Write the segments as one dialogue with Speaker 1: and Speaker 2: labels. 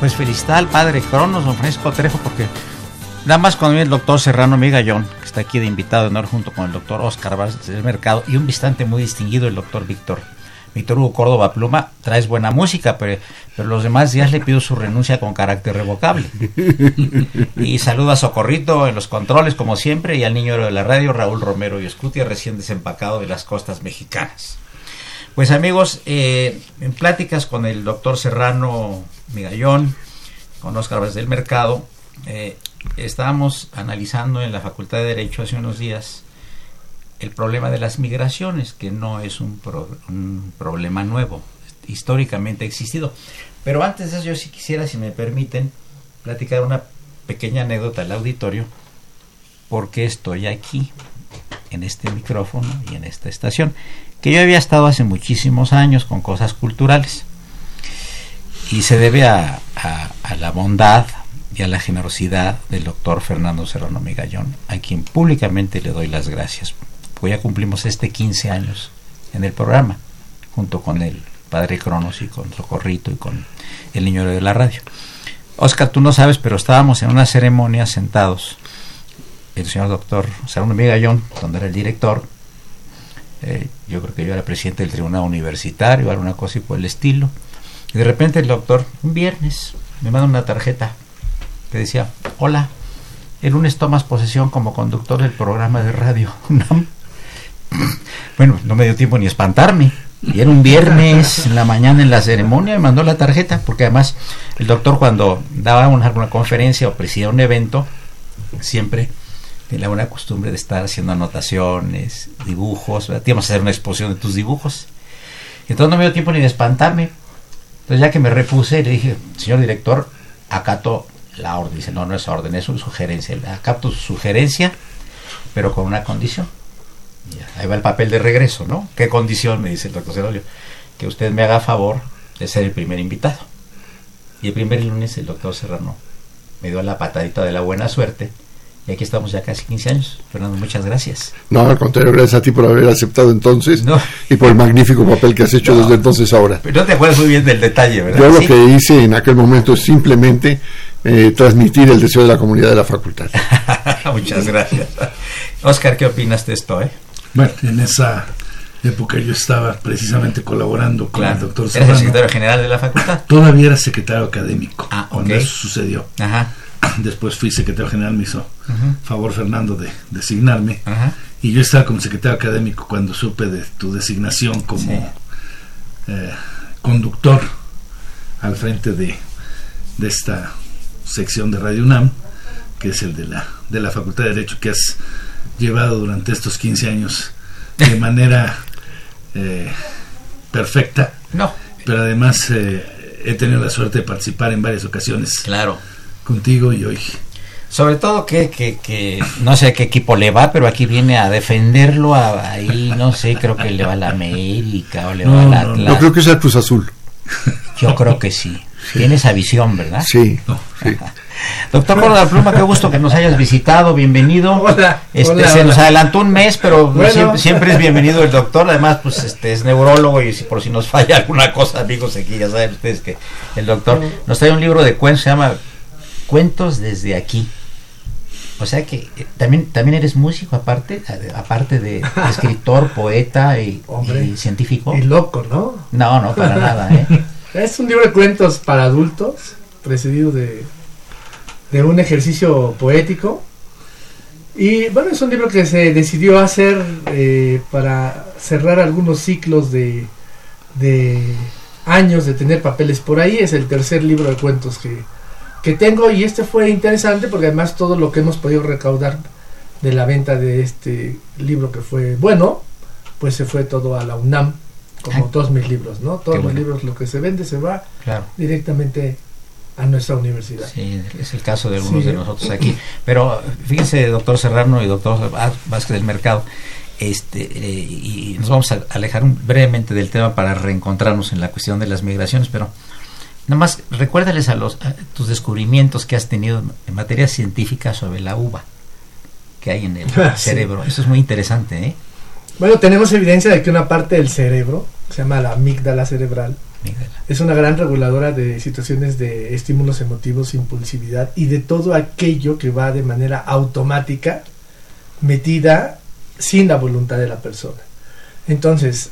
Speaker 1: Pues felicidad al padre Cronos, don Francisco Trejo, porque nada más cuando viene el doctor Serrano Migallón, que está aquí de invitado de honor junto con el doctor Oscar Vázquez del Mercado, y un visitante muy distinguido, el doctor Víctor. Víctor Hugo Córdoba Pluma, traes buena música, pero, pero los demás días le pido su renuncia con carácter revocable. y saludo a Socorrito en los controles, como siempre, y al niño de la radio, Raúl Romero y Escutia, recién desempacado de las costas mexicanas. Pues amigos, eh, en pláticas con el doctor Serrano Migallón, con Oscar Vázquez del Mercado, eh, estábamos analizando en la Facultad de Derecho hace unos días el problema de las migraciones, que no es un, problema nuevo, históricamente ha existido. Pero antes de eso, yo si quisiera, si me permiten, platicar una pequeña anécdota al auditorio, porque estoy aquí, en este micrófono y en esta estación, que yo había estado hace muchísimos años con cosas culturales y se debe a, la bondad y a la generosidad del doctor Fernando Serrano Migallón, a quien públicamente le doy las gracias. Pues ya cumplimos este 15 años en el programa, junto con el padre Cronos y con Socorrito y con el niño de la radio. Oscar, tú no sabes, pero estábamos en una ceremonia sentados, el señor doctor Serrano Migallón, donde era el director, eh, yo creo que yo era presidente del tribunal universitario, alguna cosa y por el estilo, y de repente el doctor, un viernes, me manda una tarjeta que decía, hola, el lunes tomas posesión como conductor del programa de radio. bueno, no me dio tiempo ni espantarme. Y era un viernes en la mañana en la ceremonia, me mandó la tarjeta, porque además el doctor cuando daba una, conferencia o presidía un evento, siempre tenía una costumbre de estar haciendo anotaciones, dibujos, íbamos a hacer una exposición de tus dibujos. Entonces no me dio tiempo ni de espantarme, entonces ya que me repuse, le dije, señor director, acato la orden. Dice, no, no es orden, es una sugerencia. Acato su sugerencia, pero con una condición. ahí va el papel de regreso, ¿no? ¿Qué condición? Me dice el doctor Cerolio. Que usted me haga favor de ser el primer invitado. Y el primer lunes el doctor Serrano me dio la patadita de la buena suerte y aquí estamos ya casi 15 años. Fernando, muchas gracias.
Speaker 2: No, al contrario, gracias a ti por haber aceptado entonces y por el magnífico papel que has hecho desde entonces ahora.
Speaker 1: Pero no te acuerdas muy bien del detalle, ¿verdad?
Speaker 2: Yo lo que hice en aquel momento es simplemente eh, transmitir el deseo de la comunidad de la facultad.
Speaker 1: muchas gracias. Oscar, ¿qué opinas de esto? Eh?
Speaker 3: Bueno, en esa época yo estaba precisamente colaborando con el doctor
Speaker 1: ¿Eres el secretario general de la facultad?
Speaker 3: Todavía era secretario académico
Speaker 1: ah,
Speaker 3: cuando eso sucedió.
Speaker 1: Ajá.
Speaker 3: Después fui secretario general, me hizo favor Fernando de designarme. Y yo estaba como secretario académico cuando supe de tu designación como eh, conductor al frente de, de esta sección de Radio UNAM, que es el de la, de la Facultad de Derecho, que has llevado durante estos 15 años de manera eh, perfecta.
Speaker 1: No.
Speaker 3: Pero además eh, he tenido la suerte de participar en varias ocasiones.
Speaker 1: Claro
Speaker 3: contigo y hoy
Speaker 1: Sobre todo que, que, que, no sé a qué equipo le va, pero aquí viene a defenderlo, ahí no sé, creo que le va a la América o le va a la Atlas.
Speaker 2: Yo creo que es el Cruz Azul.
Speaker 1: Yo creo que sí. Tiene esa visión, ¿verdad?
Speaker 2: Sí, sí.
Speaker 1: Doctor Gorda Pluma, qué gusto que nos hayas visitado, bienvenido.
Speaker 4: Hola,
Speaker 1: este,
Speaker 4: hola,
Speaker 1: se nos
Speaker 4: hola.
Speaker 1: adelantó un mes, pero
Speaker 4: Bueno.
Speaker 1: siempre, siempre es bienvenido el doctor. Además, pues este es neurólogo y si por si nos falla alguna cosa, amigos, aquí ya saben ustedes que el doctor nos trae un libro de cuentos, se llama Cuentos desde aquí. O sea que eh, también también eres músico aparte, aparte de escritor, poeta y,
Speaker 4: Hombre.
Speaker 1: y científico.
Speaker 4: Y loco, ¿no?
Speaker 1: No, no para nada, ¿eh?
Speaker 4: Es un libro de cuentos para adultos, precedido de, de un ejercicio poético. Y bueno, es un libro que se decidió hacer eh, para cerrar algunos ciclos de, de años de tener papeles por ahí. Es el tercer libro de cuentos que, que tengo y este fue interesante porque además todo lo que hemos podido recaudar de la venta de este libro que fue bueno, pues se fue todo a la UNAM, como
Speaker 1: Ah.
Speaker 4: todos mis libros, ¿no? Todos
Speaker 1: bueno.
Speaker 4: libros, lo que se vende se va
Speaker 1: Claro.
Speaker 4: directamente a nuestra universidad.
Speaker 1: Sí, es el caso de algunos
Speaker 4: Sí.
Speaker 1: de nosotros aquí. Pero fíjense, doctor Serrano y doctor Vá- Vázquez del Mercado, este, eh, y nos vamos a alejar un- brevemente del tema para reencontrarnos en la cuestión de las migraciones, pero nada más recuérdales a, los, a tus descubrimientos que has tenido en materia científica sobre la uva que hay en el
Speaker 4: Ah, sí.
Speaker 1: cerebro. Eso es muy interesante, ¿eh?
Speaker 4: Bueno, tenemos evidencia de que una parte del cerebro, se llama la amígdala cerebral, es una gran reguladora de situaciones de estímulos emotivos, impulsividad y de todo aquello que va de manera automática metida sin la voluntad de la persona. Entonces,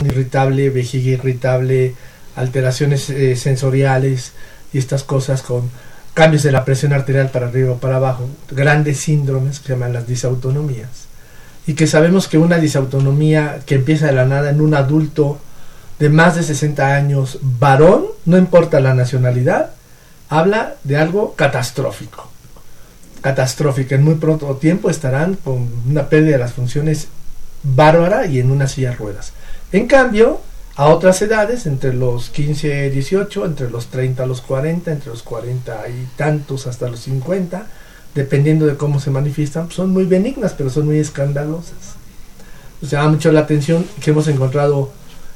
Speaker 4: irritable, vejiga irritable, alteraciones eh, sensoriales y estas cosas con cambios de la presión arterial para arriba o para abajo, grandes síndromes que se llaman las disautonomías. Y que sabemos que una disautonomía que empieza de la nada en un adulto de más de 60 años, varón, no importa la nacionalidad, habla de algo catastrófico. Catastrófico. En muy pronto tiempo estarán con una pérdida de las funciones bárbara y en una silla ruedas. En cambio, a otras edades, entre los 15 y 18, entre los 30 a los 40, entre los 40 y tantos hasta los 50, dependiendo de cómo se manifiestan, son muy benignas, pero son muy escandalosas. Nos llama mucho la atención que hemos encontrado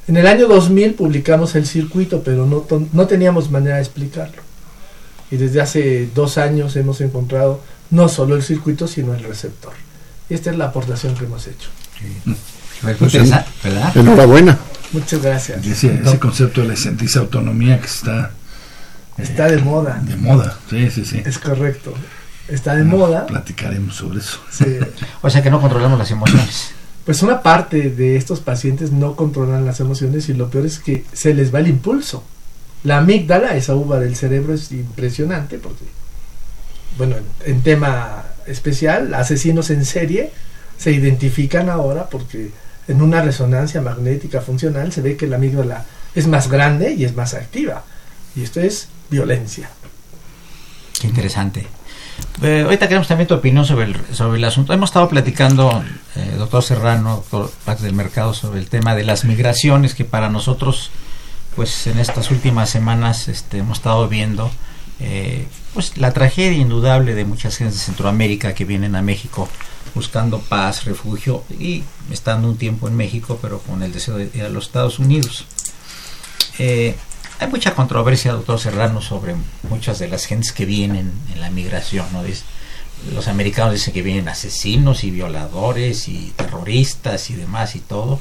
Speaker 4: en el año 2000 publicamos el circuito, pero no, teníamos manera de explicarlo. Y desde hace dos años hemos encontrado no solo el circuito, sino el receptor. Y esta es la aportación que hemos hecho.
Speaker 2: Pues.
Speaker 4: Muchas gracias.
Speaker 3: Ese, ese concepto de la disautonomía que está
Speaker 4: Está de moda.
Speaker 3: de moda. Sí, sí, sí.
Speaker 4: Es correcto. Está de moda.
Speaker 3: Platicaremos sobre eso.
Speaker 4: Sí.
Speaker 1: O sea que no controlamos las emociones.
Speaker 4: Pues una parte de estos pacientes no controlan las emociones y lo peor es que se les va el impulso. La amígdala, esa uva del cerebro, es impresionante porque, bueno, en, en tema especial, asesinos en serie se identifican ahora porque en una resonancia magnética funcional se ve que la amígdala es más grande y es más activa. Y esto es violencia.
Speaker 1: Qué interesante. Eh, ahorita queremos también tu opinión sobre el, sobre el asunto. Hemos estado platicando, eh, doctor Serrano, doctor Pax del Mercado, sobre el tema de las migraciones que para nosotros, pues en estas últimas semanas este, hemos estado viendo eh, pues la tragedia indudable de muchas gentes de Centroamérica que vienen a México buscando paz, refugio y estando un tiempo en México, pero con el deseo de ir a los Estados Unidos. Eh, hay mucha controversia, doctor Serrano, sobre muchas de las gentes que vienen en la migración. ¿no? Los americanos dicen que vienen asesinos y violadores y terroristas y demás y todo.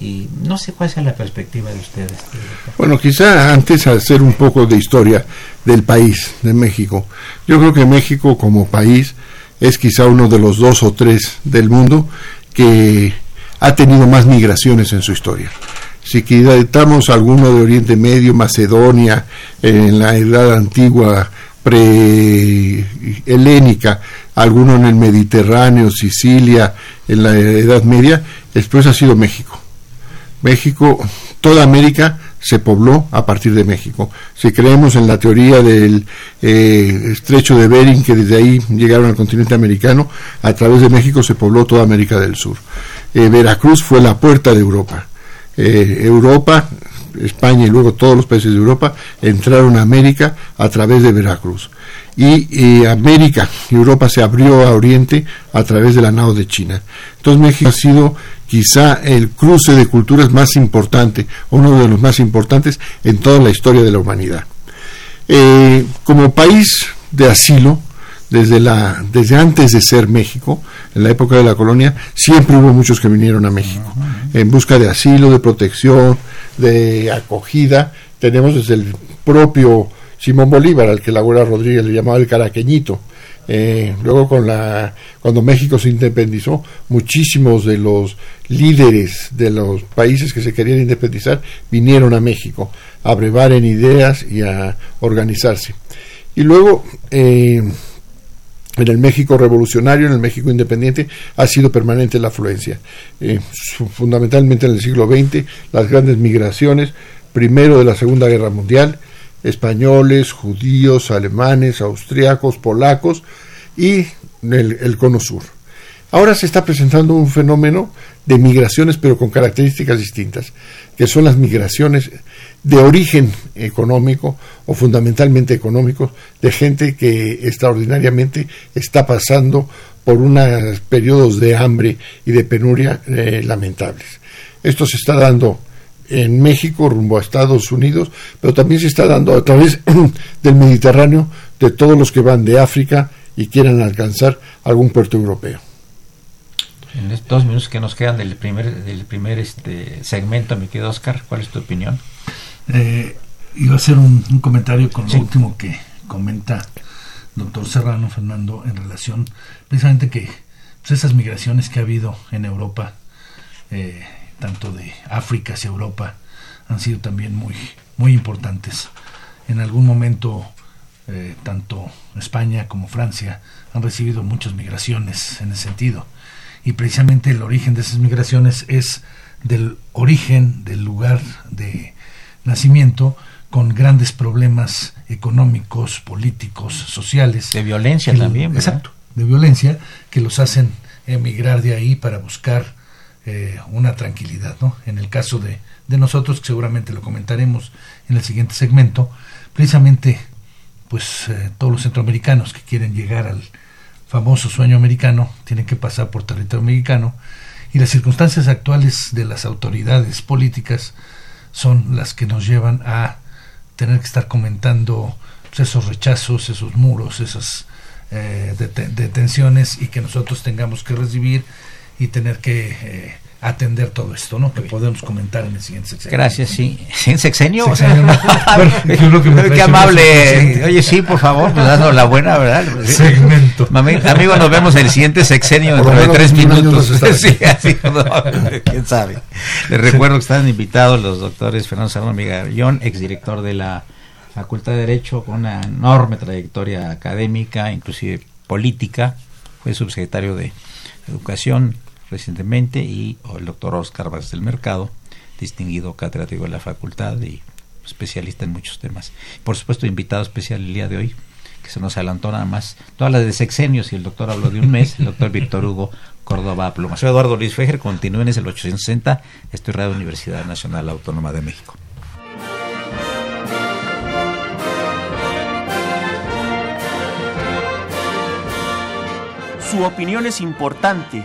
Speaker 1: Y no sé cuál sea la perspectiva de ustedes. este.
Speaker 2: Bueno, quizá antes hacer un poco de historia del país, de México. Yo creo que México como país es quizá uno de los dos o tres del mundo que ha tenido más migraciones en su historia. Si quitamos alguno de Oriente Medio, Macedonia, en la edad antigua pre-helénica, alguno en el Mediterráneo, Sicilia, en la Edad Media, después ha sido México. México, toda América se pobló a partir de México. Si creemos en la teoría del eh, estrecho de Bering, que desde ahí llegaron al continente americano, a través de México se pobló toda América del Sur. Eh, Veracruz fue la puerta de Europa. Eh, Europa España y luego todos los países de Europa entraron a América a través de Veracruz. Y, América y Europa se abrió a Oriente a través de la nao de China. Entonces México ha sido quizá el cruce de culturas más importante, uno de los más importantes en toda la historia de la humanidad. Eh, como país de asilo, desde, la, desde antes de ser México, en la época de la colonia, siempre hubo muchos que vinieron a México en busca de asilo, de protección, de acogida. Tenemos desde el propio Simón Bolívar, al que la abuela Rodríguez le llamaba el caraqueñito. Eh, luego con la cuando México se independizó muchísimos de los líderes de los países que se querían independizar vinieron a México a brevar en ideas y a organizarse y luego eh, en el México revolucionario, en el México independiente, ha sido permanente la afluencia. Eh, fundamentalmente en el siglo XX, las grandes migraciones, primero de la Segunda Guerra Mundial, españoles, judíos, alemanes, austriacos, polacos y el, el cono sur. Ahora se está presentando un fenómeno de migraciones, pero con características distintas, que son las migraciones de origen económico o fundamentalmente económico, de gente que extraordinariamente está pasando por unos periodos de hambre y de penuria eh, lamentables. Esto se está dando en México rumbo a Estados Unidos, pero también se está dando a través del Mediterráneo de todos los que van de África y quieran alcanzar algún puerto europeo.
Speaker 1: En estos dos minutos que nos quedan del primer, del primer este segmento, mi querido Oscar, ¿cuál es tu opinión?
Speaker 3: Eh, iba a hacer un, comentario con lo último que comenta doctor Serrano Fernando en relación precisamente que pues, esas migraciones que ha habido en Europa, eh, tanto de África hacia Europa, han sido también muy, muy importantes. En algún momento, eh, tanto España como Francia han recibido muchas migraciones en ese sentido. Y precisamente el origen de esas migraciones es del origen del lugar de nacimiento con grandes problemas económicos, políticos, sociales.
Speaker 1: De violencia también.
Speaker 3: Exacto, de violencia, que los hacen emigrar de ahí para buscar eh, una tranquilidad. ¿no? En el caso de, de nosotros, que seguramente lo comentaremos en el siguiente segmento, precisamente pues eh, todos los centroamericanos que quieren llegar al famoso sueño americano tienen que pasar por territorio mexicano y las circunstancias actuales de las autoridades políticas son las que nos llevan a tener que estar comentando pues, esos rechazos, esos muros, esas eh, detenciones y que nosotros tengamos que recibir y tener que eh, atender todo esto, ¿no? Que podemos comentar en el siguiente sexenio.
Speaker 1: Gracias, sí. ¿En sexenio? Qué amable. Oye, sí, por favor, pues dando la buena, ¿verdad?
Speaker 3: Segmento.
Speaker 1: amigo, nos vemos en el siguiente sexenio dentro de tres minutos. sí, así, quién sabe. Les recuerdo que están invitados los doctores Fernando Serrano Migallón, exdirector de la Facultad de Derecho, con una enorme trayectoria académica, inclusive política, fue subsecretario de Educación recientemente y el doctor Oscar Vázquez del Mercado, distinguido catedrático de la facultad y especialista en muchos temas. Por supuesto, invitado especial el día de hoy, que se nos adelantó nada más. Todas las de sexenios y el doctor habló de un mes, el doctor Víctor Hugo Córdoba Pluma. Soy Eduardo Luis Fejer, continúen en el 860, estoy Radio Universidad Nacional Autónoma de México.
Speaker 5: Su opinión es importante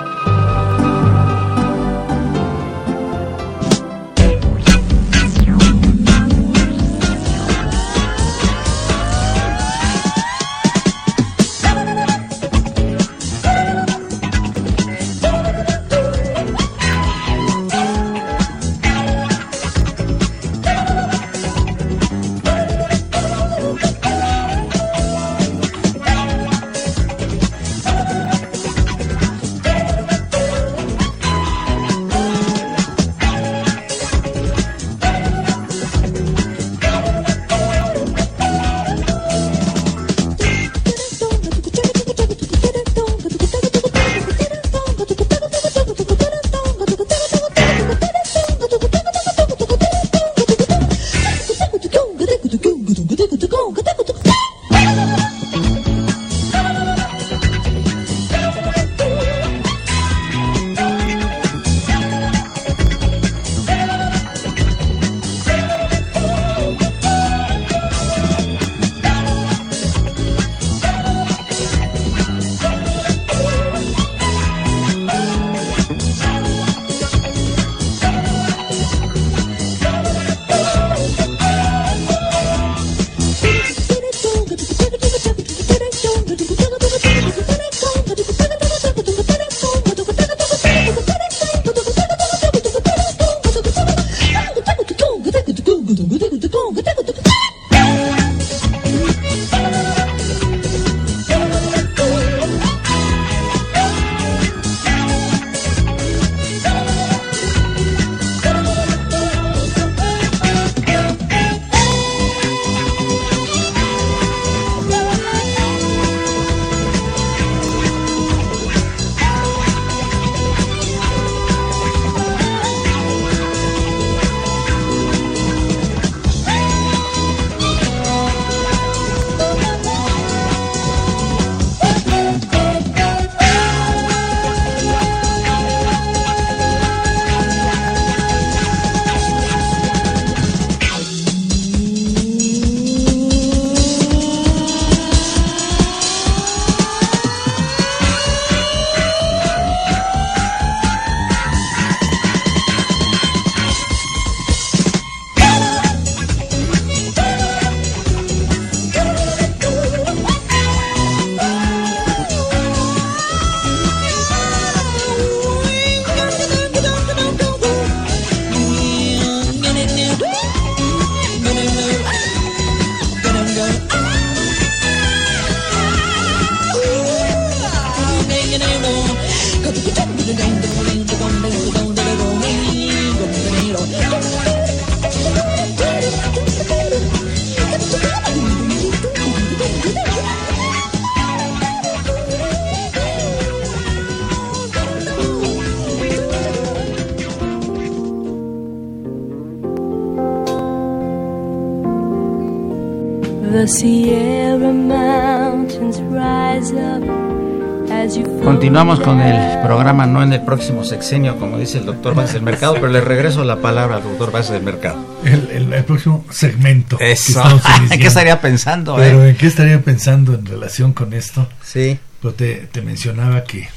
Speaker 1: Continuamos con el programa, no en el próximo sexenio, como dice el doctor Vázquez del Mercado, pero le regreso la palabra al doctor Vázquez del Mercado.
Speaker 3: El, próximo segmento.
Speaker 1: Eso. ¿En qué estaría pensando?
Speaker 3: Pero ¿en qué estaría pensando en relación con esto?
Speaker 1: Sí.
Speaker 3: Pero te, te mencionaba que,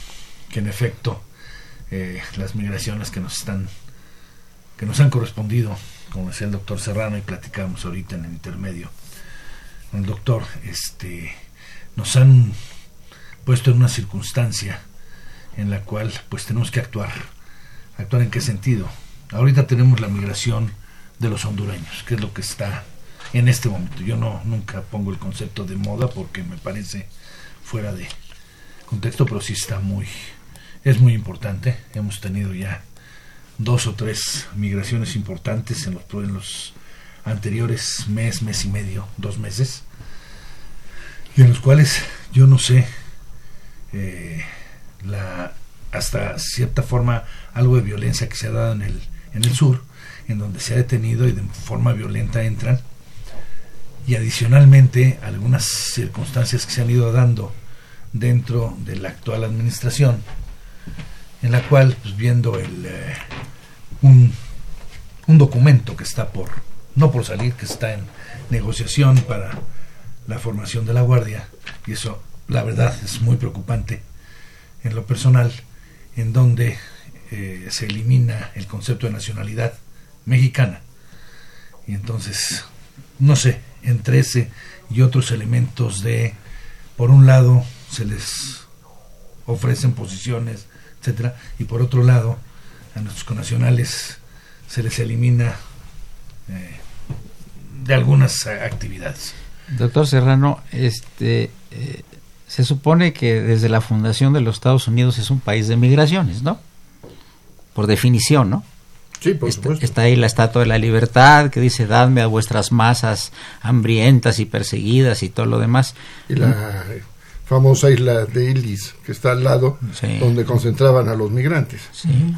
Speaker 3: que en efecto eh, las migraciones que nos están que nos han correspondido, como decía el doctor Serrano y platicamos ahorita en el intermedio, el doctor, este, nos han puesto en una circunstancia en la cual pues tenemos que actuar. ¿Actuar en qué sentido? Ahorita tenemos la migración de los hondureños, que es lo que está en este momento. Yo no nunca pongo el concepto de moda porque me parece fuera de contexto, pero sí está muy es muy importante. Hemos tenido ya dos o tres migraciones importantes en los, en los anteriores mes, mes y medio, dos meses, y en los cuales yo no sé, eh, la, hasta cierta forma algo de violencia que se ha dado en el, en el sur, en donde se ha detenido y de forma violenta entran, y adicionalmente algunas circunstancias que se han ido dando dentro de la actual administración, en la cual, pues viendo el, eh, un, un documento que está por, no por salir, que está en negociación para la formación de la Guardia, y eso la verdad es muy preocupante en lo personal, en donde eh, se elimina el concepto de nacionalidad mexicana. Y entonces, no sé, entre ese y otros elementos de, por un lado, se les ofrecen posiciones etcétera, y por otro lado, a nuestros conacionales se les elimina eh, de algunas actividades.
Speaker 1: Doctor Serrano, este, eh, se supone que desde la fundación de los Estados Unidos es un país de migraciones, ¿no? Por definición, ¿no?
Speaker 2: Sí, por
Speaker 1: está,
Speaker 2: supuesto.
Speaker 1: Está ahí la Estatua de la Libertad que dice, dadme a vuestras masas hambrientas y perseguidas y todo lo demás.
Speaker 2: Y la famosa isla de Illis, que está al lado, donde concentraban a los migrantes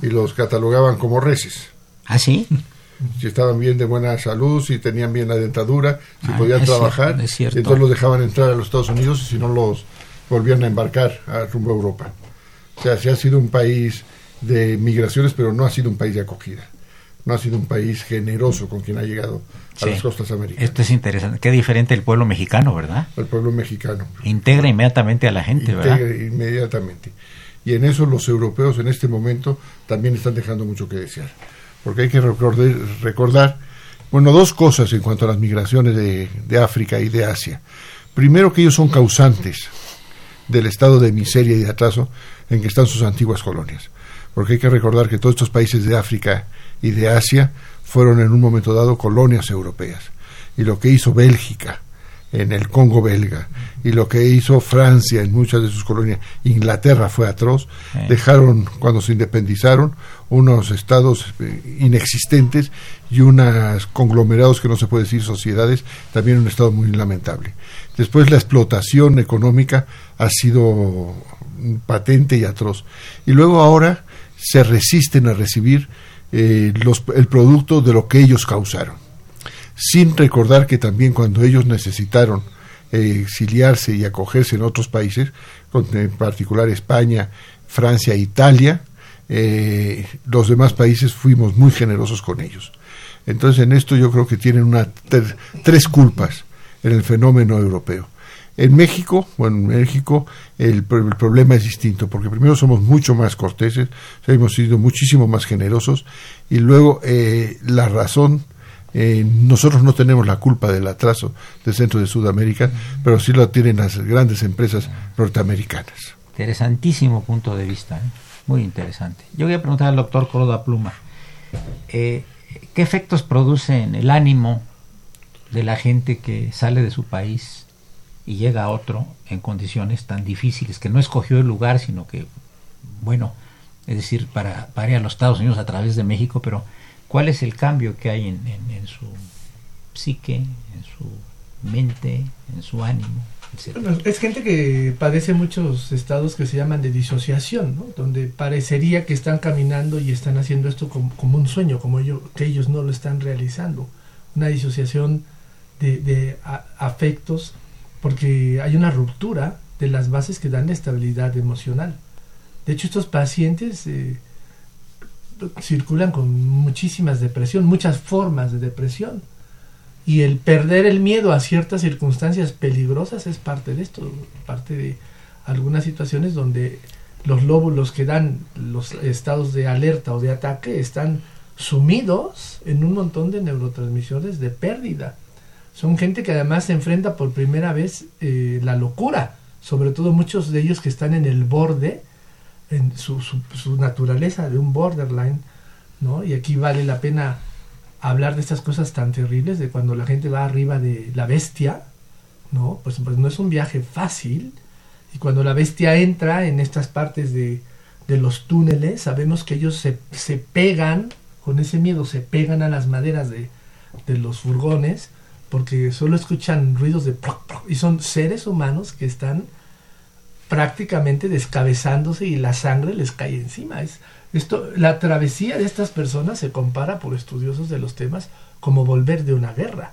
Speaker 2: y los catalogaban como reses.
Speaker 1: ¿Ah, sí?
Speaker 2: Si estaban bien de buena salud, si tenían bien la dentadura, si
Speaker 1: Ah,
Speaker 2: podían trabajar,
Speaker 1: cierto,
Speaker 2: entonces los dejaban entrar a los Estados Unidos y si no los volvían a embarcar a rumbo a Europa. O sea, sí ha sido un país de migraciones, pero no ha sido un país de acogida. No ha sido un país generoso con quien ha llegado a
Speaker 1: Sí.
Speaker 2: las costas americanas.
Speaker 1: Esto es interesante. Qué diferente el pueblo mexicano, ¿verdad?
Speaker 2: El pueblo mexicano.
Speaker 1: Integra inmediatamente a la gente, ¿verdad?
Speaker 2: Integra inmediatamente. Y en eso los europeos en este momento también están dejando mucho que desear. Porque hay que recordar, bueno, dos cosas en cuanto a las migraciones de, de África y de Asia. Primero que ellos son causantes del estado de miseria y de atraso en que están sus antiguas colonias. Porque hay que recordar que todos estos países de África y de Asia fueron en un momento dado colonias europeas. Y lo que hizo Bélgica en el Congo belga y lo que hizo Francia en muchas de sus colonias, Inglaterra fue atroz,
Speaker 1: Sí.
Speaker 2: dejaron cuando se independizaron unos estados eh, inexistentes y unos conglomerados que no se puede decir sociedades, también un estado muy lamentable. Después la explotación económica ha sido patente y atroz. Y luego ahora se resisten a recibir eh, los, el producto de lo que ellos causaron sin recordar que también cuando ellos necesitaron eh, exiliarse y acogerse en otros países, en particular España, Francia Italia, eh, los demás países fuimos muy generosos con ellos. Entonces en esto yo creo que tienen una ter- tres culpas en el fenómeno europeo. En México, bueno, en México el, pro- el problema es distinto, porque primero somos mucho más corteses, hemos sido muchísimo más generosos, y luego eh, la razón eh, nosotros no tenemos la culpa del atraso del centro de Sudamérica, pero sí lo tienen las grandes empresas norteamericanas.
Speaker 1: Interesantísimo punto de vista, ¿eh? muy interesante. Yo voy a preguntar al doctor Coroda Pluma, eh, ¿qué efectos produce en el ánimo de la gente que sale de su país y llega a otro en condiciones tan difíciles, que no escogió el lugar, sino que, bueno, es decir, para, para ir a los Estados Unidos a través de México, pero ¿cuál es el cambio que hay en, en- en su psique, en su mente, en su ánimo?
Speaker 4: Bueno, es gente que padece muchos estados que se llaman de disociación, ¿no? donde parecería que están caminando y están haciendo esto como, como un sueño, como ello- que ellos no lo están realizando. Una disociación de, afectos, porque hay una ruptura de las bases que dan estabilidad emocional. De hecho, estos pacientes eh, circulan con muchísimas depresión, muchas formas de depresión. Y el perder el miedo a ciertas circunstancias peligrosas es parte de esto, parte de algunas situaciones donde los lóbulos que dan los estados de alerta o de ataque están sumidos en un montón de neurotransmisores de pérdida. Son gente que además se enfrenta por primera vez eh, la locura, sobre todo muchos de ellos que están en el borde, en su, su, naturaleza de un borderline, ¿no? Y aquí vale la pena hablar de estas cosas tan terribles, de cuando la gente va arriba de la bestia, ¿no? Pues no es un viaje fácil, y cuando la bestia entra en estas partes de, de los túneles, sabemos que ellos se, se, pegan, con ese miedo se pegan a las maderas de, de los furgones, porque solo escuchan ruidos de... y son seres humanos que están prácticamente descabezándose y la sangre les cae encima. Es, esto, la travesía de estas personas se compara por estudiosos de los temas como volver de una guerra.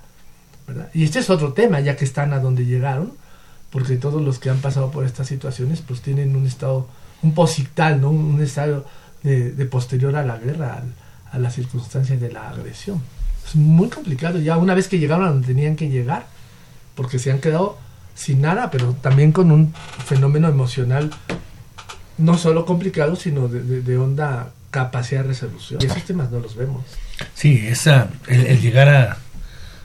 Speaker 4: Y este es otro tema, ya que están a donde llegaron, porque todos los que han pasado por estas situaciones pues tienen un estado, un posital, ¿no? un, estado de, posterior a la guerra, a, a las circunstancias de la agresión. Es muy complicado ya una vez que llegaron a donde tenían que llegar, porque se han quedado sin nada, pero también con un fenómeno emocional no solo complicado, sino de, de, honda capacidad de resolución. Y esos temas no los vemos.
Speaker 3: Sí, esa, el, llegar a,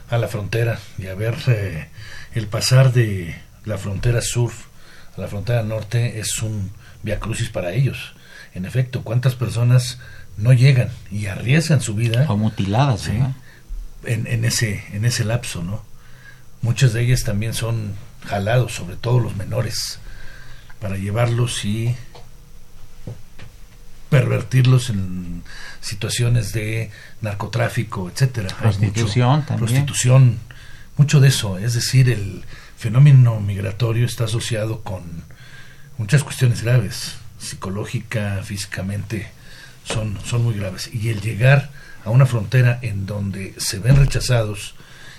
Speaker 3: a, la frontera y a ver eh, el pasar de la frontera sur a la frontera norte es un viacrucis para ellos. En efecto, ¿cuántas personas no llegan y arriesgan su vida?
Speaker 1: O mutiladas, ¿sí?
Speaker 3: En, en, ese, en ese lapso, ¿no? Muchas de ellas también son jalados, sobre todo los menores, para llevarlos y pervertirlos en situaciones de narcotráfico, etcétera.
Speaker 1: Prostitución también.
Speaker 3: Prostitución, mucho de eso. Es decir, el fenómeno migratorio está asociado con muchas cuestiones graves, psicológica, físicamente, son, son muy graves. Y el llegar a una frontera en donde se ven rechazados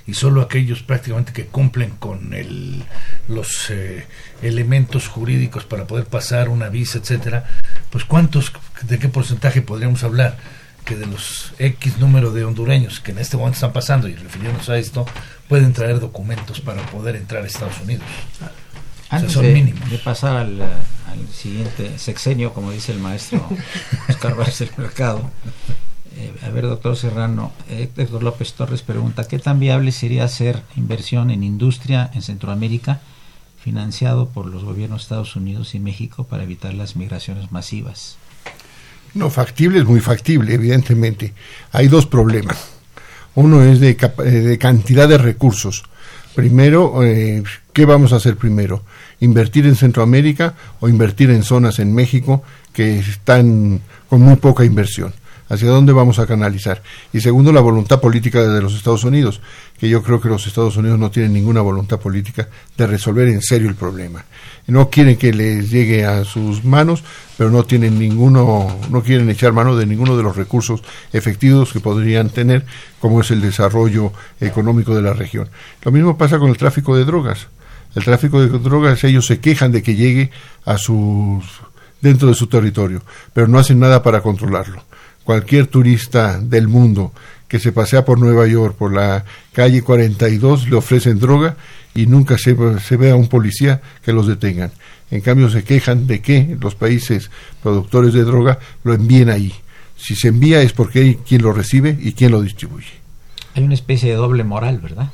Speaker 3: y solo aquellos prácticamente que cumplen con el, los eh, elementos jurídicos para poder pasar una visa, etcétera, pues cuántos, de qué porcentaje podríamos hablar que de los X número de hondureños que en este momento están pasando y refiriéndonos a esto, pueden traer documentos para poder entrar a Estados Unidos.
Speaker 1: Antes de, pasar al, al, siguiente sexenio, como dice el maestro Oscar Vázquez del Mercado, eh, a ver, doctor Serrano, Héctor López Torres pregunta, ¿qué tan viable sería hacer inversión en industria en Centroamérica financiado por los gobiernos de Estados Unidos y México para evitar las migraciones masivas?
Speaker 2: No, factible es muy factible, evidentemente. Hay dos problemas. Uno es de, eh, de cantidad de recursos. Primero, eh, ¿qué vamos a hacer primero? ¿Invertir en Centroamérica o invertir en zonas en México que están con muy poca inversión? Hacia dónde vamos a canalizar. Y segundo, la voluntad política de los Estados Unidos, que yo creo que los Estados Unidos no tienen ninguna voluntad política de resolver en serio el problema. No quieren que les llegue a sus manos, pero no tienen ninguno, no quieren echar mano de ninguno de los recursos efectivos que podrían tener, como es el desarrollo económico de la región. Lo mismo pasa con el tráfico de drogas. El tráfico de drogas, ellos se quejan de que llegue a sus dentro de su territorio, pero no hacen nada para controlarlo cualquier turista del mundo que se pasea por Nueva York, por la calle 42, le ofrecen droga y nunca se, se ve a un policía que los detengan. En cambio, se quejan de que los países productores de droga lo envíen ahí. Si se envía es porque hay quien lo recibe y quien lo distribuye.
Speaker 1: Hay una especie de doble moral, ¿verdad?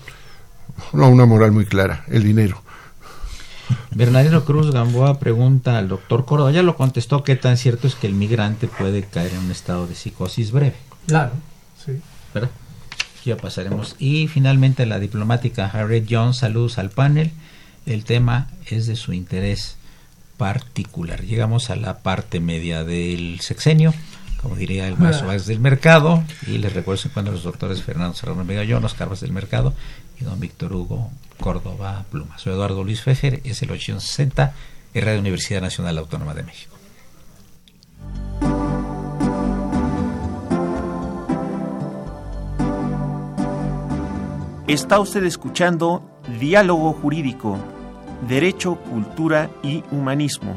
Speaker 2: No, una moral muy clara, el dinero.
Speaker 1: Bernardino Cruz Gamboa pregunta al doctor Córdoba, ya lo contestó, ¿qué tan cierto es que el migrante puede caer en un estado de psicosis breve?
Speaker 4: Claro, sí.
Speaker 1: ¿Verdad? Ya pasaremos. Y finalmente la diplomática Harriet Jones, saludos al panel. El tema es de su interés particular. Llegamos a la parte media del sexenio, como diría el maestro ah. del mercado, y les recuerdo cuando los doctores Fernando Serrano Vega los Carlos del Mercado y don Víctor Hugo Córdoba Pluma. Soy Eduardo Luis Fejer, es el 860 y Radio Universidad Nacional Autónoma de México.
Speaker 5: Está usted escuchando Diálogo Jurídico, Derecho, Cultura y Humanismo.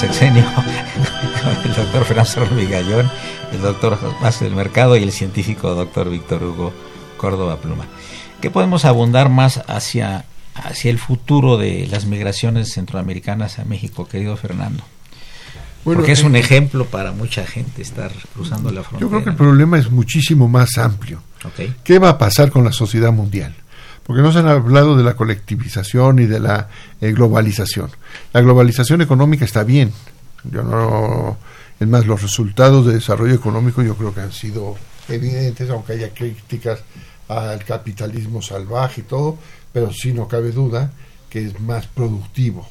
Speaker 1: Sexenio el doctor Fernando Vigallón, el doctor José del Mercado y el científico doctor Víctor Hugo Córdoba Pluma. ¿Qué podemos abundar más hacia, hacia el futuro de las migraciones centroamericanas a México, querido Fernando? Porque es un eh, ejemplo para mucha gente estar cruzando la frontera.
Speaker 2: Yo creo que el problema es muchísimo más amplio. ¿Qué va a pasar con la sociedad mundial? Porque no se han hablado de la colectivización y de la eh, globalización. La globalización económica está bien. Yo no, es más, los resultados de desarrollo económico yo creo que han sido evidentes, aunque haya críticas al capitalismo salvaje y todo, pero sí no cabe duda que es más productivo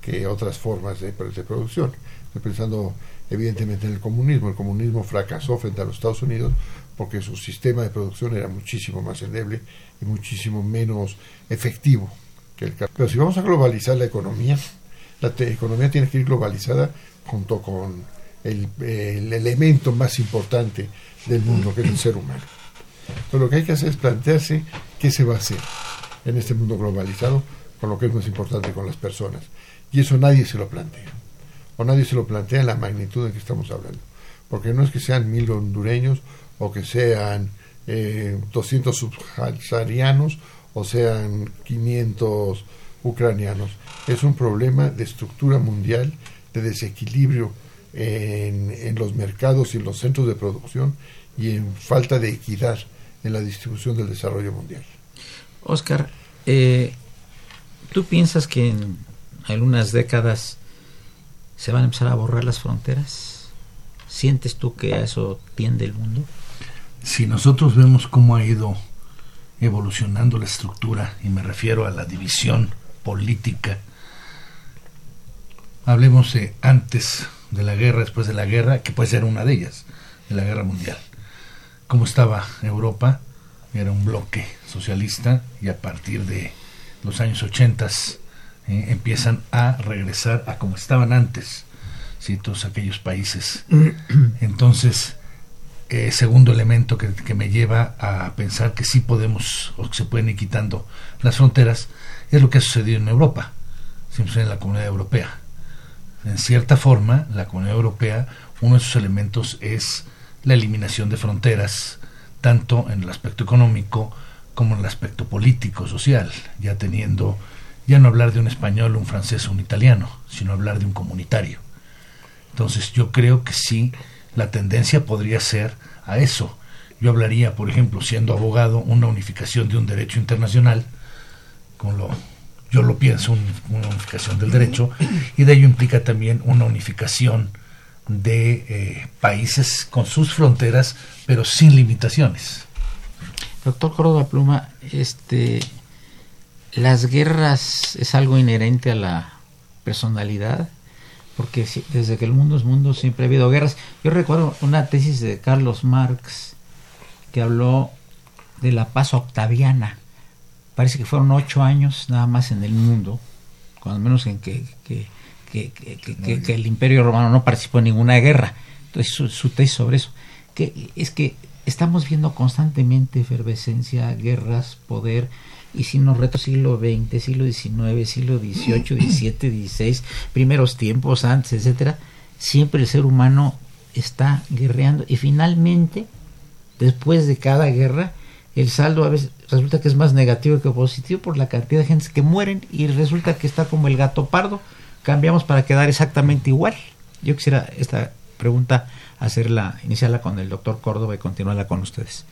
Speaker 2: que otras formas de, de producción. Estoy pensando evidentemente en el comunismo. El comunismo fracasó frente a los Estados Unidos porque su sistema de producción era muchísimo más endeble y muchísimo menos efectivo que el Pero si vamos a globalizar la economía, la economía tiene que ir globalizada junto con el, elemento más importante del mundo, que es el ser humano. Pero lo que hay que hacer es plantearse qué se va a hacer en este mundo globalizado con lo que es más importante con las personas. Y eso nadie se lo plantea. O nadie se lo plantea en la magnitud en que estamos hablando. Porque no es que sean mil hondureños o que sean eh, 200 subsaharianos o sean 500 ucranianos. Es un problema de estructura mundial, de desequilibrio en, en, los mercados y en los centros de producción y en falta de equidad en la distribución del desarrollo mundial.
Speaker 1: Oscar, eh, ¿tú piensas que en algunas décadas se van a empezar a borrar las fronteras? ¿Sientes tú que a eso tiende el mundo?
Speaker 3: si nosotros vemos cómo ha ido evolucionando la estructura, y me refiero a la división política, hablemos de antes de la guerra, después de la guerra, que puede ser una de ellas, de la guerra mundial. ¿Cómo estaba Europa? Era un bloque socialista y a partir de los años 80 eh, empiezan a regresar a como estaban antes, ¿sí? todos aquellos países. Entonces, eh, segundo elemento que, que, me lleva a pensar que sí podemos o que se pueden ir quitando las fronteras es lo que ha sucedido en Europa, siempre en la comunidad europea. En cierta forma, la comunidad europea, uno de sus elementos es la eliminación de fronteras, tanto en el aspecto económico como en el aspecto político, social, ya teniendo, ya no hablar de un español, un francés o un italiano, sino hablar de un comunitario. Entonces yo creo que sí la tendencia podría ser a eso. Yo hablaría, por ejemplo, siendo abogado, una unificación de un derecho internacional, como lo, yo lo pienso, una unificación del derecho, y de ello implica también una unificación de eh, países con sus fronteras, pero sin limitaciones.
Speaker 1: Doctor Córdoba Pluma, este, las guerras es algo inherente a la personalidad porque desde que el mundo es mundo siempre ha habido guerras. Yo recuerdo una tesis de Carlos Marx que habló de la paz octaviana. Parece que fueron ocho años nada más en el mundo, cuando menos en que, que, que, el imperio romano no participó en ninguna guerra. Entonces su, su tesis sobre eso, que es que estamos viendo constantemente efervescencia, guerras, poder, y si nos reto siglo XX, siglo XIX, siglo XVIII, XVII, XVI, primeros tiempos antes, etcétera, siempre el ser humano está guerreando y finalmente, después de cada guerra, el saldo a veces resulta que es más negativo que positivo por la cantidad de gente que mueren y resulta que está como el gato pardo, cambiamos para quedar exactamente igual. Yo quisiera esta pregunta hacerla, iniciarla con el doctor Córdoba y continuarla con ustedes.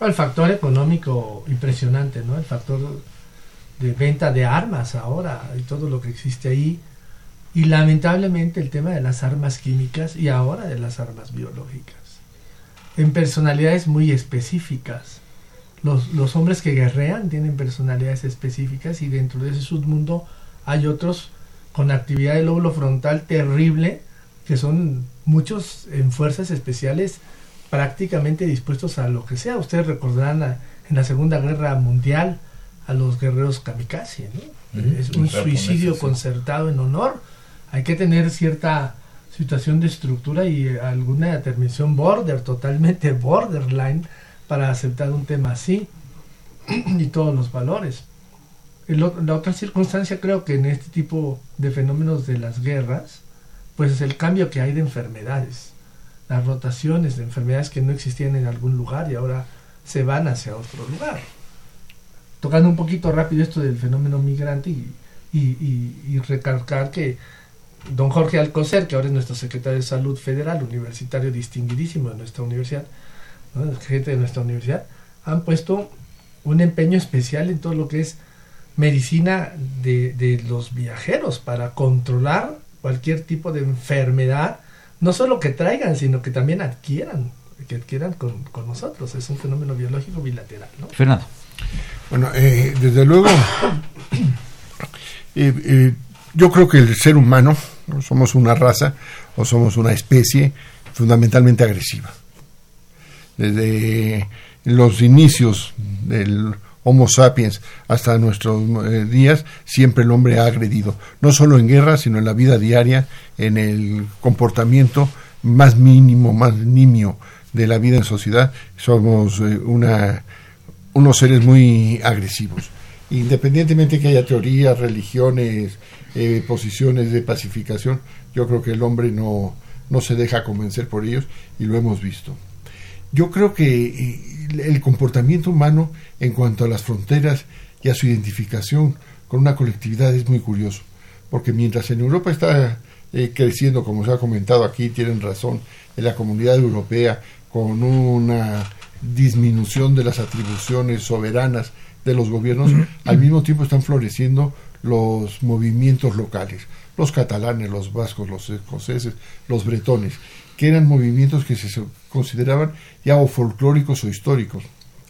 Speaker 4: El factor económico impresionante, ¿no? El factor de venta de armas ahora y todo lo que existe ahí. Y lamentablemente el tema de las armas químicas y ahora de las armas biológicas. En personalidades muy específicas. Los, los hombres que guerrean tienen personalidades específicas y dentro de ese submundo hay otros con actividad de lóbulo frontal terrible, que son muchos en fuerzas especiales prácticamente dispuestos a lo que sea. Ustedes recordarán en la Segunda Guerra Mundial a los guerreros kamikaze, Es un suicidio concertado en honor. Hay que tener cierta situación de estructura y alguna determinación border, totalmente borderline, para aceptar un tema así y todos los valores. la otra circunstancia creo que en este tipo de fenómenos de las guerras, pues es el cambio que hay de enfermedades las rotaciones de enfermedades que no existían en algún lugar y ahora se van hacia otro lugar. Tocando un poquito rápido esto del fenómeno migrante y, y, recalcar que don Jorge Alcocer, que ahora es nuestro secretario de Salud Federal, universitario distinguidísimo de nuestra universidad, gente de nuestra universidad, han puesto un empeño especial en todo lo que es medicina de, de los viajeros para controlar cualquier tipo de enfermedad no solo que traigan, sino que también adquieran, que adquieran con, nosotros. Es un fenómeno biológico bilateral. ¿no?
Speaker 1: Fernando.
Speaker 2: Bueno, eh, desde luego, eh, eh, yo creo que el ser humano, somos una raza o somos una especie fundamentalmente agresiva. Desde los inicios del Homo sapiens hasta nuestros eh, días, siempre el hombre ha agredido, no solo en guerra, sino en la vida diaria, en el comportamiento más mínimo, más nimio de la vida en sociedad. Somos eh, una, unos seres muy agresivos. Independientemente que haya teorías, religiones, eh, posiciones de pacificación, yo creo que el hombre no, no se deja convencer por ellos y lo hemos visto. Yo creo que el comportamiento humano en cuanto a las fronteras y a su identificación con una colectividad es muy curioso, porque mientras en Europa está eh, creciendo, como se ha comentado aquí, tienen razón, en la comunidad europea, con una disminución de las atribuciones soberanas de los gobiernos, al mismo tiempo están floreciendo los movimientos locales, los catalanes, los vascos, los escoceses, los bretones, que eran movimientos que se consideraban ya o folclóricos o históricos.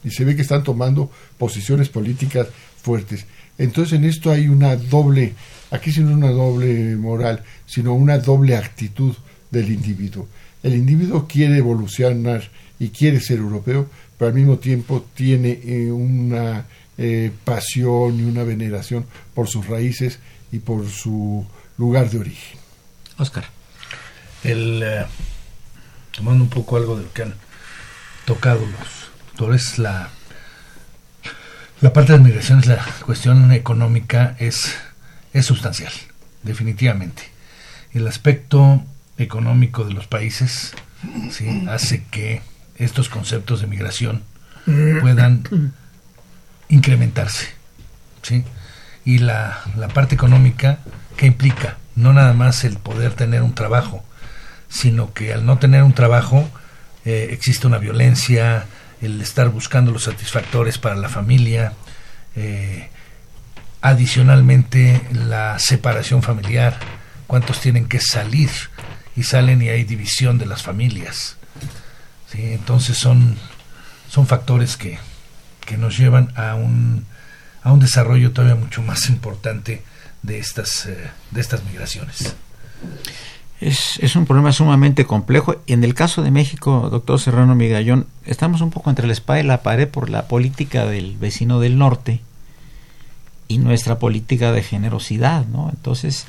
Speaker 2: Y se ve que están tomando posiciones políticas fuertes. Entonces en esto hay una doble, aquí no es una doble moral, sino una doble actitud del individuo. El individuo quiere evolucionar y quiere ser europeo, pero al mismo tiempo tiene eh, una eh, pasión y una veneración por sus raíces y por su lugar de origen.
Speaker 1: Oscar.
Speaker 3: El, eh, tomando un poco algo de lo que han tocado los doctores, la, la parte de las migraciones, la cuestión económica es, es sustancial, definitivamente. El aspecto económico de los países ¿sí? hace que estos conceptos de migración puedan incrementarse. ¿sí? Y la, la parte económica, ¿qué implica? No nada más el poder tener un trabajo, sino que al no tener un trabajo eh, existe una violencia, el estar buscando los satisfactores para la familia, eh, adicionalmente la separación familiar, cuántos tienen que salir y salen y hay división de las familias. Entonces son, son factores que, que nos llevan a un, a un desarrollo todavía mucho más importante de estas, eh, de estas migraciones.
Speaker 1: Es, es, un problema sumamente complejo. En el caso de México, doctor Serrano Migallón, estamos un poco entre la espada y la pared por la política del vecino del norte y nuestra política de generosidad, ¿no? Entonces,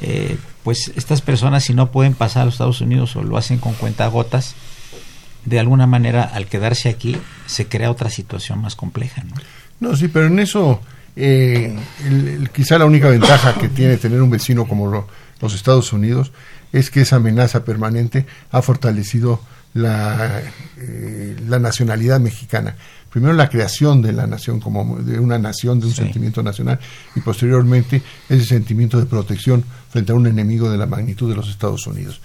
Speaker 1: eh, pues estas personas si no pueden pasar a los Estados Unidos o lo hacen con cuentagotas, de alguna manera al quedarse aquí se crea otra situación más compleja, ¿no?
Speaker 2: No, sí, pero en eso eh, el, quizá la única ventaja que tiene tener un vecino como lo, los Estados Unidos es que esa amenaza permanente ha fortalecido la, eh, la nacionalidad mexicana. Primero la creación de la nación como de una nación, de un sí. sentimiento nacional, y posteriormente ese sentimiento de protección frente a un enemigo de la magnitud de los Estados Unidos.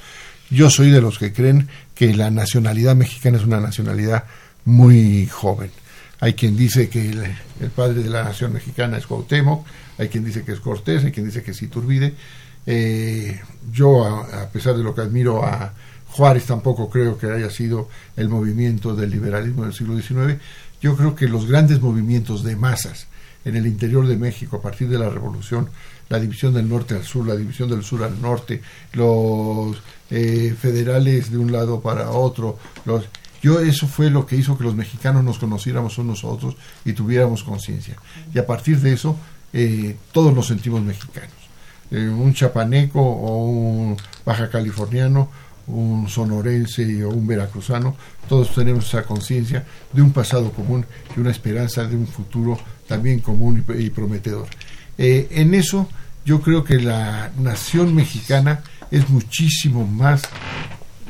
Speaker 2: Yo soy de los que creen que la nacionalidad mexicana es una nacionalidad muy joven. Hay quien dice que el, el padre de la nación mexicana es Cuauhtémoc, hay quien dice que es Cortés, hay quien dice que es Iturbide. Eh, yo, a, pesar de lo que admiro a Juárez, tampoco creo que haya sido el movimiento del liberalismo del siglo XIX. Yo creo que los grandes movimientos de masas en el interior de México a partir de la revolución, la división del norte al sur, la división del sur al norte, los eh, federales de un lado para otro, yo eso fue lo que hizo que los mexicanos nos conociéramos unos a otros y tuviéramos conciencia. Y a partir de eso, eh, todos nos sentimos mexicanos. Eh, un chapaneco o un baja californiano, un sonorense o un veracruzano, todos tenemos esa conciencia de un pasado común y una esperanza de un futuro también común y, prometedor. Eh, en eso yo creo que la nación mexicana es muchísimo más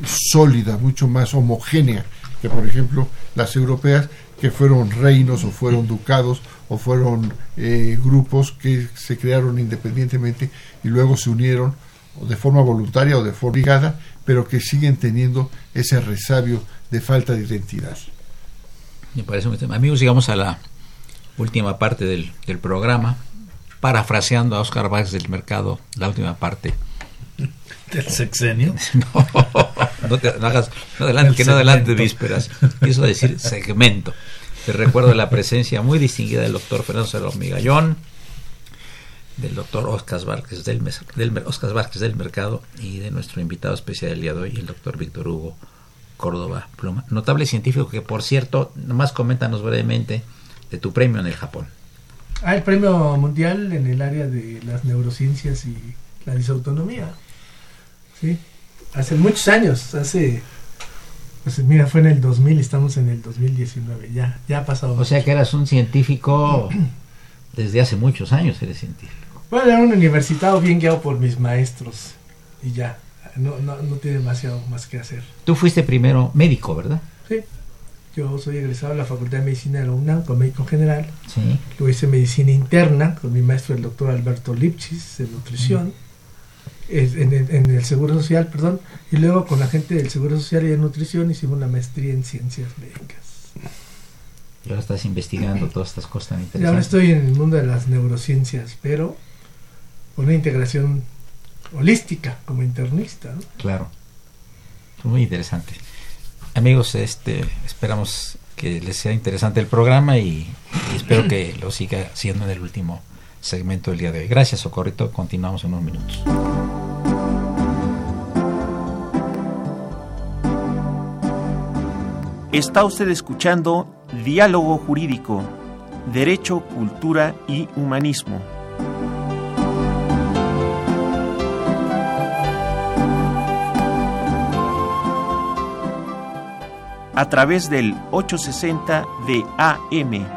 Speaker 2: sólida, mucho más homogénea que por ejemplo las europeas que fueron reinos o fueron ducados o fueron eh, grupos que se crearon independientemente y luego se unieron de forma voluntaria o de forma obligada, pero que siguen teniendo ese resabio de falta de identidad.
Speaker 1: Me parece muy Amigos, llegamos a la última parte del, del programa, parafraseando a Oscar Vázquez del Mercado, la última parte
Speaker 3: del sexenio.
Speaker 1: no, no, te, no hagas, no adelante, que no adelante vísperas. Quiso decir segmento. Te recuerdo la presencia muy distinguida del doctor Fernando Cerro Migallón, del doctor Oscar Vázquez del, del, Oscar Vázquez del Mercado y de nuestro invitado especial del día de hoy, el doctor Víctor Hugo Córdoba Pluma. Notable científico que, por cierto, nomás coméntanos brevemente de tu premio en el Japón.
Speaker 4: Ah, el premio mundial en el área de las neurociencias y la disautonomía. Sí, hace muchos años, hace pues mira, fue en el 2000, estamos en el 2019, ya, ya ha pasado.
Speaker 1: O sea que eras un científico desde hace muchos años, eres científico.
Speaker 4: Bueno, era un universitario bien guiado por mis maestros y ya, no, no, no tiene demasiado más que hacer.
Speaker 1: Tú fuiste primero médico, ¿verdad?
Speaker 4: Sí, yo soy egresado de la Facultad de Medicina de la UNAM como médico general.
Speaker 1: Sí.
Speaker 4: Luego hice medicina interna con mi maestro, el doctor Alberto Lipchis, de nutrición. Mm en el, en el, Seguro Social, perdón, y luego con la gente del Seguro Social y de Nutrición hicimos una maestría en Ciencias Médicas.
Speaker 1: Y ahora estás investigando todas estas cosas tan interesantes.
Speaker 4: Y ahora estoy en el mundo de las neurociencias, pero con una integración holística como internista. ¿no?
Speaker 1: Claro, muy interesante. Amigos, este, esperamos que les sea interesante el programa y, y espero que lo siga siendo en el último segmento del día de hoy. Gracias, Socorrito. Continuamos en unos minutos.
Speaker 5: Está usted escuchando Diálogo Jurídico, Derecho, Cultura y Humanismo. a través del 860 de AM.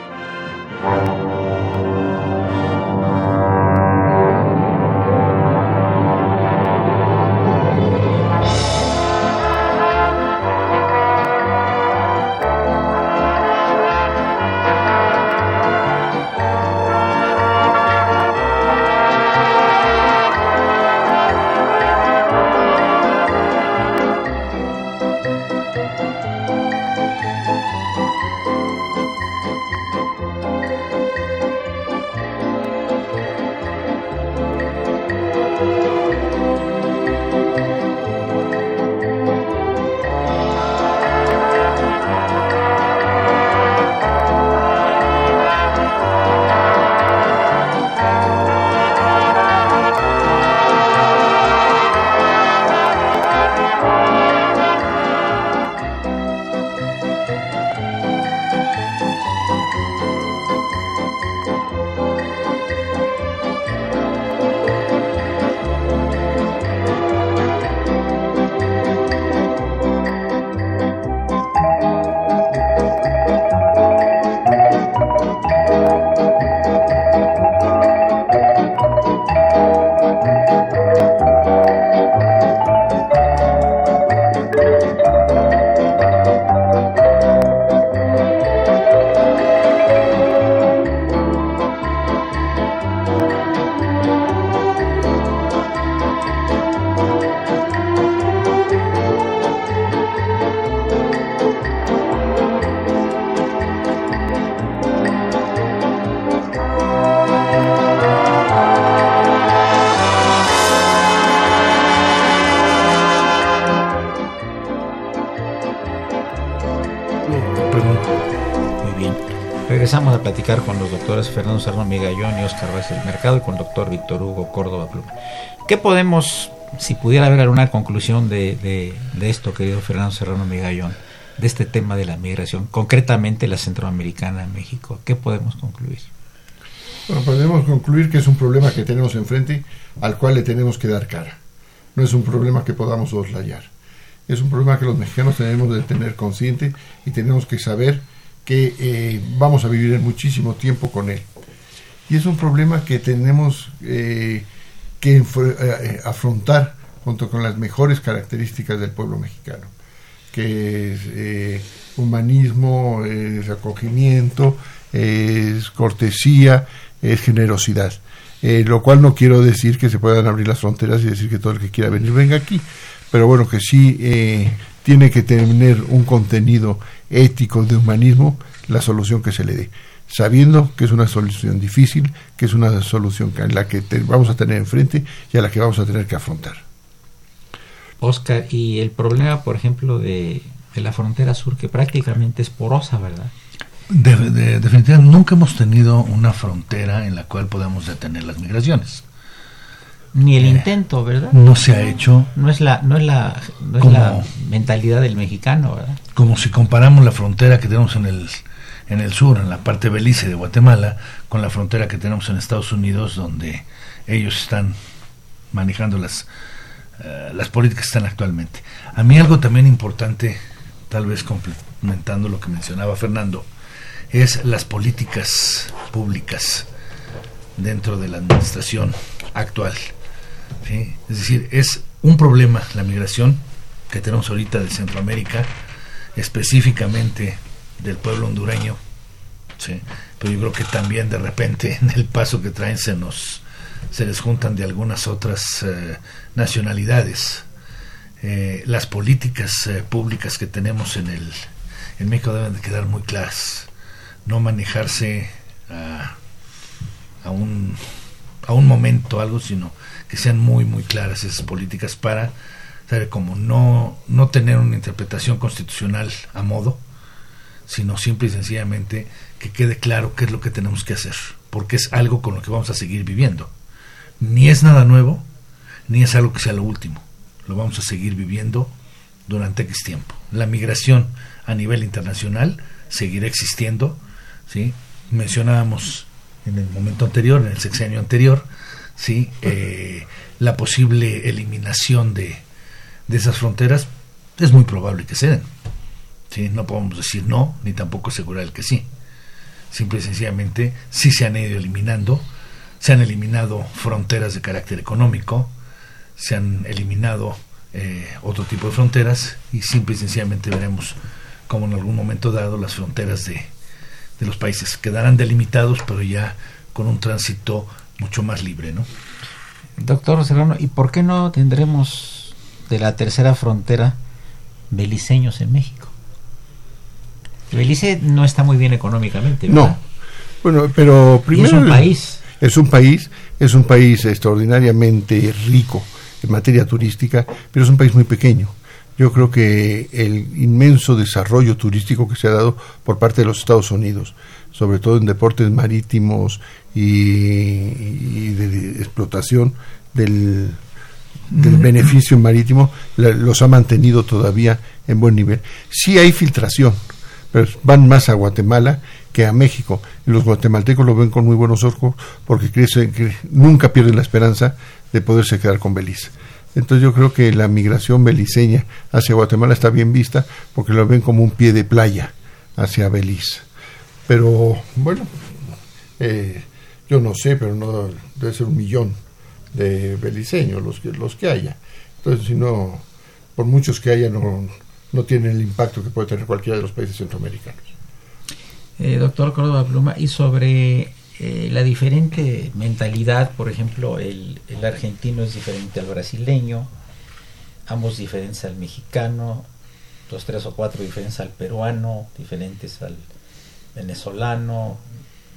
Speaker 1: Fernando Serrano Migallón y Oscar Vázquez del Mercado y con el doctor Víctor Hugo Córdoba Pluma. ¿Qué podemos, si pudiera haber alguna conclusión de, de, esto, querido Fernando Serrano Migallón, de este tema de la migración, concretamente la centroamericana en México? ¿Qué podemos concluir?
Speaker 2: Bueno, podemos concluir que es un problema que tenemos enfrente al cual le tenemos que dar cara. No es un problema que podamos soslayar. Es un problema que los mexicanos tenemos de tener consciente y tenemos que saber que eh, vamos a vivir muchísimo tiempo con él. Y es un problema que tenemos eh, que eh, afrontar junto con las mejores características del pueblo mexicano, que es humanismo, es acogimiento, es cortesía, es generosidad. lo cual no quiero decir que se puedan abrir las fronteras y decir que todo el que quiera venir venga aquí, pero bueno, que sí tiene que tener un contenido ético de humanismo la solución que se le dé, sabiendo que es una solución difícil, que es una solución en la que vamos a tener enfrente y a la que vamos a tener que afrontar.
Speaker 1: Oscar, y el problema, por ejemplo, de, la frontera sur, que prácticamente es porosa, ¿verdad?
Speaker 3: definitivamente nunca hemos tenido una frontera en la cual podamos detener las migraciones.
Speaker 1: Ni el eh, intento, ¿verdad?
Speaker 3: No se ha hecho.
Speaker 1: No es la, no es la, no es la mentalidad del mexicano, ¿verdad?
Speaker 3: Como si comparamos la frontera que tenemos en el, en el sur, en la parte belice de Guatemala, con la frontera que tenemos en Estados Unidos, donde ellos están manejando las, eh, las políticas que están actualmente. A mí algo también importante, tal vez complementando lo que mencionaba Fernando, es las políticas públicas dentro de la administración actual. Es decir, es un problema la migración que tenemos ahorita de Centroamérica, específicamente del pueblo hondureño, pero yo creo que también de repente en el paso que traen se nos se les juntan de algunas otras eh, nacionalidades. Eh, las políticas eh, públicas que tenemos en el en México deben de quedar muy claras, no manejarse a, a un a un momento algo, sino que sean muy, muy claras esas políticas para, como no, no tener una interpretación constitucional a modo, sino simple y sencillamente que quede claro qué es lo que tenemos que hacer, porque es algo con lo que vamos a seguir viviendo. Ni es nada nuevo, ni es algo que sea lo último. Lo vamos a seguir viviendo durante X tiempo. La migración a nivel internacional seguirá existiendo, ¿sí? Mencionábamos en el momento anterior, en el sexenio anterior, ¿sí? Eh, la posible eliminación de, de esas fronteras, es muy probable que se den. No podemos decir no, ni tampoco asegurar el que sí. Simple y sencillamente, sí se han ido eliminando, se han eliminado fronteras de carácter económico, se han eliminado eh, otro tipo de fronteras y simple y sencillamente veremos cómo en algún momento dado las fronteras de, de los países quedarán delimitados, pero ya con un tránsito mucho más libre, ¿no?
Speaker 1: Doctor Serrano, ¿y por qué no tendremos de la tercera frontera beliceños en México? Belice no está muy bien económicamente, ¿verdad?
Speaker 2: No. Bueno, pero primero
Speaker 1: es un país.
Speaker 2: Es un país, es un país extraordinariamente rico en materia turística, pero es un país muy pequeño. Yo creo que el inmenso desarrollo turístico que se ha dado por parte de los Estados Unidos, sobre todo en deportes marítimos y, de, explotación del, del beneficio marítimo, los ha mantenido todavía en buen nivel. Sí hay filtración, pero van más a Guatemala que a México. Y los guatemaltecos lo ven con muy buenos ojos porque creen que nunca pierden la esperanza de poderse quedar con Belice. Entonces yo creo que la migración beliceña hacia Guatemala está bien vista porque lo ven como un pie de playa hacia Belice. Pero bueno, eh, yo no sé, pero no debe ser un millón de beliceños los que, los que haya. Entonces si no, por muchos que haya, no, no tienen el impacto que puede tener cualquiera de los países centroamericanos.
Speaker 1: Eh, doctor Córdoba Pluma, y sobre eh, la diferente mentalidad, por ejemplo, el, el, argentino es diferente al brasileño, ambos diferentes al mexicano, los tres o cuatro diferentes al peruano, diferentes al venezolano,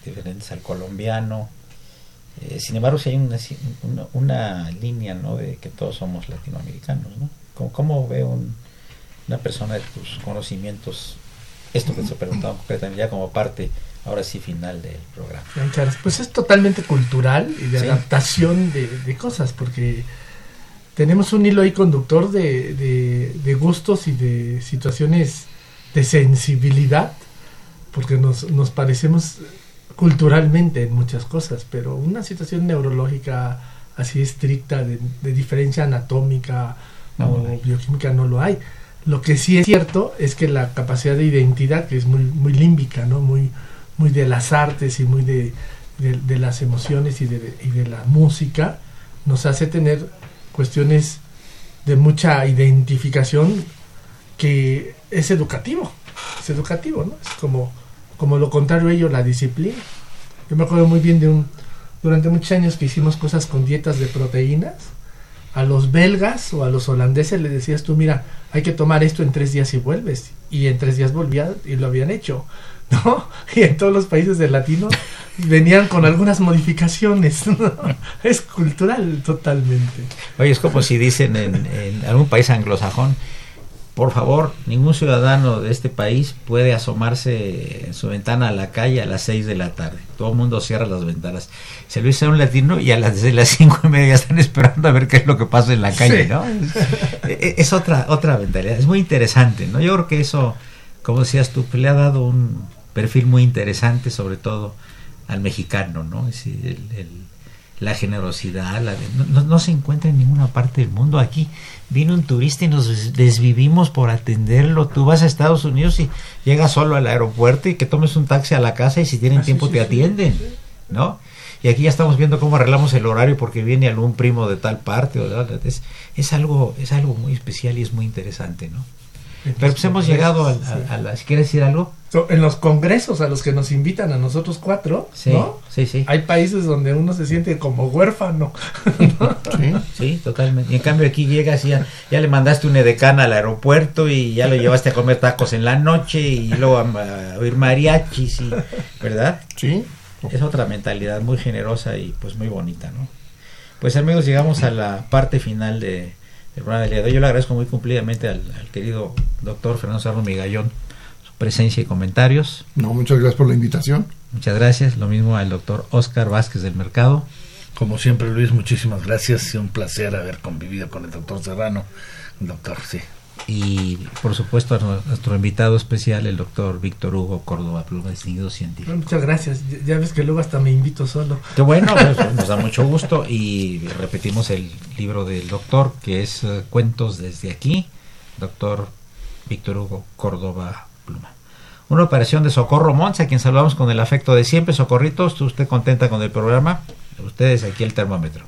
Speaker 1: diferentes al colombiano. Eh, sin embargo, si hay una, una, una, línea ¿no? de que todos somos latinoamericanos, ¿no? ¿Cómo, cómo ve un, una persona de tus conocimientos esto que se preguntaba concretamente ya como parte ahora sí final del programa.
Speaker 4: Pues es totalmente cultural y de adaptación de, cosas, porque tenemos un hilo ahí conductor de, de, gustos y de situaciones de sensibilidad, porque nos, nos parecemos culturalmente en muchas cosas, pero una situación neurológica así estricta de, diferencia anatómica o bioquímica no lo hay. Lo que sí es cierto es que la capacidad de identidad, que es muy, muy límbica, ¿no? muy, muy de las artes y muy de, de, las emociones y de, y de, la música, nos hace tener cuestiones de mucha identificación que es educativo, es educativo, ¿no? Es como, como lo contrario a ello, la disciplina. Yo me acuerdo muy bien de un, durante muchos años que hicimos cosas con dietas de proteínas, a los belgas o a los holandeses le decías tú, mira, hay que tomar esto en tres días y vuelves. Y en tres días volvían y lo habían hecho. ¿no? Y en todos los países del latino venían con algunas modificaciones. Es cultural totalmente.
Speaker 1: Oye, es como si dicen en, en, algún país anglosajón, por favor, ningún ciudadano de este país puede asomarse en su ventana a la calle a las 6 de la tarde. Todo el mundo cierra las ventanas. Se lo dice a un latino y a las, de las cinco y media están esperando a ver qué es lo que pasa en la calle, ¿no? Es, es, otra, otra mentalidad. Es muy interesante, ¿no? Yo creo que eso, como decías tú, le ha dado un, perfil muy interesante, sobre todo al mexicano, ¿no? Es decir, el, la generosidad, la, no, no, se encuentra en ninguna parte del mundo. Aquí vino un turista y nos desvivimos por atenderlo. Tú vas a Estados Unidos y llegas solo al aeropuerto y que tomes un taxi a la casa y si tienen ah, tiempo te atienden, ¿no? Y aquí ya estamos viendo cómo arreglamos el horario porque viene algún primo de tal parte. O de, es, es, algo, es algo muy especial y es muy interesante, ¿no? Pero pues hemos llegado a, a, a, la... ¿Quieres decir algo?
Speaker 4: En los congresos a los que nos invitan a nosotros cuatro, ¿no?
Speaker 1: Sí, sí.
Speaker 4: Hay países donde uno se siente como huérfano.
Speaker 1: Sí, sí, totalmente. Y en cambio aquí llegas y ya, ya le mandaste un edecán al aeropuerto y ya lo llevaste a comer tacos en la noche y luego a, oír mariachis, y, ¿verdad?
Speaker 2: Sí.
Speaker 1: Es otra mentalidad muy generosa y pues muy bonita, ¿no? Pues amigos, llegamos a la parte final de, del programa del día de hoy. Yo le agradezco muy cumplidamente al, al querido doctor Fernando Sarro Migallón presencia y comentarios.
Speaker 2: No, muchas gracias por la invitación.
Speaker 1: Muchas gracias. Lo mismo al doctor Oscar Vázquez del Mercado.
Speaker 3: Como siempre, Luis, muchísimas gracias. y un placer haber convivido con el doctor Serrano. Doctor, sí.
Speaker 1: y por supuesto a nuestro invitado especial, el doctor Víctor Hugo Córdoba Pluma, distinguido científico.
Speaker 4: Muchas gracias. Ya ves que luego hasta me invito solo.
Speaker 1: Qué bueno, pues, nos da mucho gusto y repetimos el libro del doctor que es eh, Cuentos desde aquí, doctor Víctor Hugo Córdoba Pluma. Una operación de Socorro Monza, a quien saludamos con el afecto de siempre. Socorritos, ¿usted contenta con el programa? Ustedes aquí el termómetro.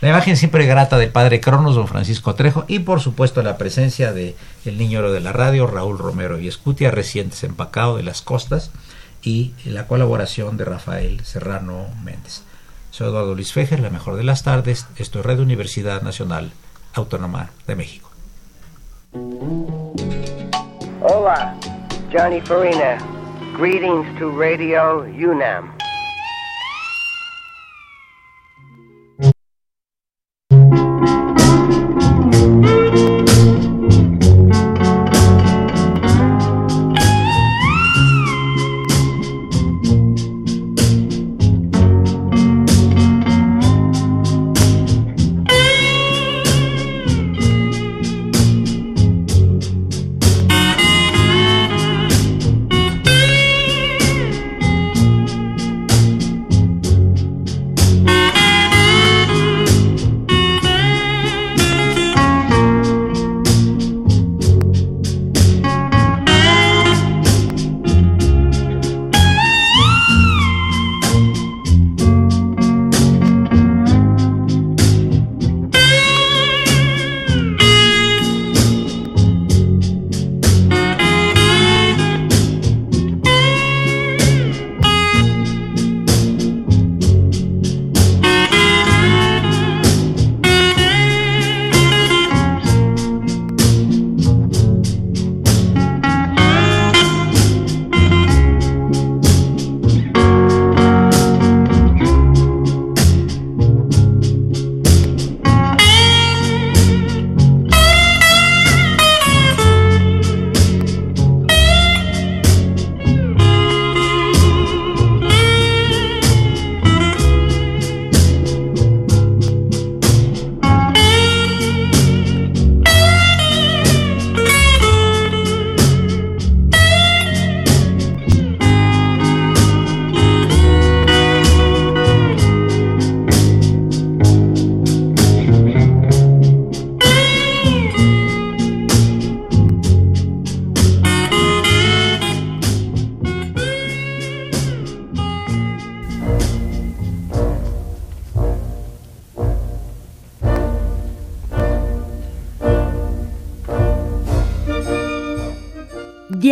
Speaker 1: La imagen siempre grata del padre Cronos, don Francisco Trejo, y por supuesto la presencia de el niño de la radio, Raúl Romero y Escutia, recientes empacado de las costas, y la colaboración de Rafael Serrano Méndez. Soy Eduardo Luis Fejer, la mejor de las tardes. Esto es Red Universidad Nacional Autónoma de México.
Speaker 6: Hola, Johnny Farina. Greetings to Radio UNAM.